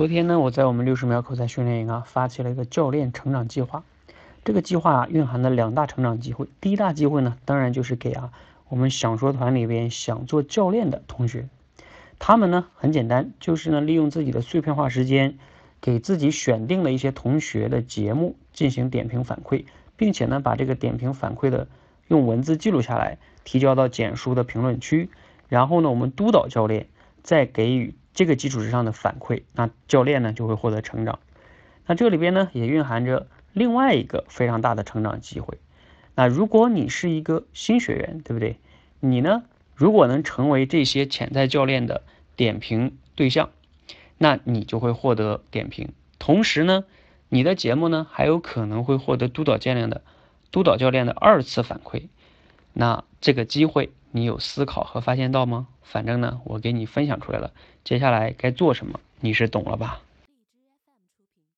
昨天呢，我在我们六十秒口才训练营啊，发起了一个教练成长计划。这个计划啊，蕴含了两大成长机会。第一大机会呢，当然就是给啊我们想说团里边想做教练的同学，他们呢很简单，就是呢利用自己的碎片化时间，给自己选定了一些同学的节目进行点评反馈，并且呢把这个点评反馈的用文字记录下来，提交到简书的评论区，然后呢我们督导教练再给予。这个基础之上的反馈，那教练呢就会获得成长。那这里边呢也蕴含着另外一个非常大的成长机会。那如果你是一个新学员，对不对？你呢如果能成为这些潜在教练的点评对象，那你就会获得点评。同时呢，你的节目呢还有可能会获得督导教练的督导教练的二次反馈。那这个机会。你有思考和发现到吗？反正呢，我给你分享出来了。接下来该做什么，你是懂了吧？